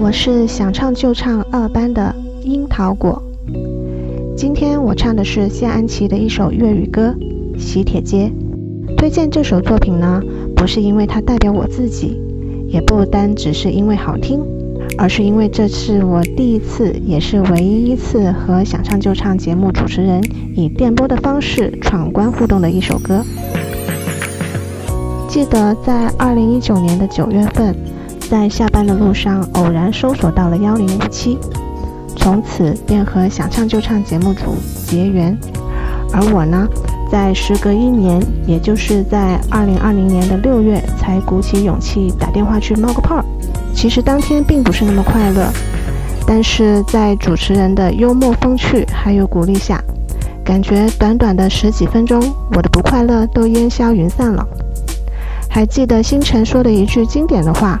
我是想唱就唱二班的樱桃果，今天我唱的是谢安琪的一首粤语歌《喜帖街》。推荐这首作品呢，不是因为它代表我自己，也不单只是因为好听，而是因为这是我第一次，也是唯一一次和想唱就唱节目主持人以电波的方式闯关互动的一首歌。记得在二零一九年的九月份。在下班的路上，偶然搜索到了幺零五七，从此便和想唱就唱节目组结缘。而我呢，在时隔一年，也就是在二零二零年的六月，才鼓起勇气打电话去冒个泡。其实当天并不是那么快乐，但是在主持人的幽默风趣还有鼓励下，感觉短短的十几分钟，我的不快乐都烟消云散了。还记得星辰说的一句经典的话。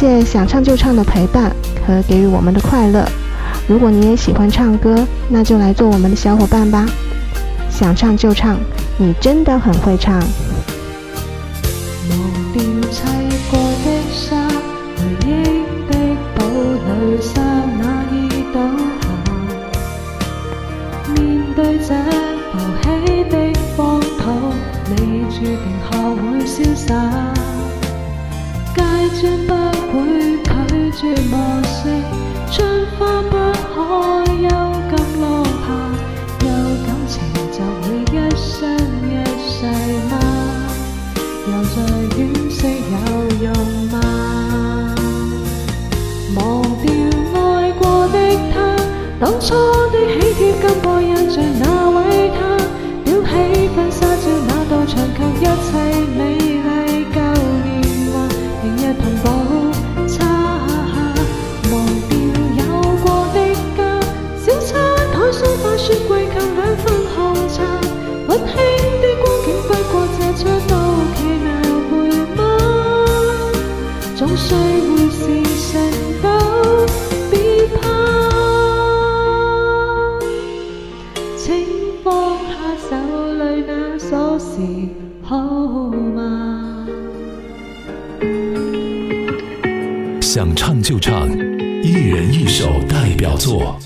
谢想唱就唱的陪伴和给予我们的快乐。如果你也喜欢唱歌，那就来做我们的小伙伴吧。想唱就唱，你真的很会唱。定下会潇洒，说莫惜，春花不可休，感落花。有感情就会一生一世吗？又再惋惜有用吗？忘掉爱过的他，当初的喜帖金箔印着那位他？裱起婚纱照那道墙，靠一切。想唱就唱，一人一首代表作。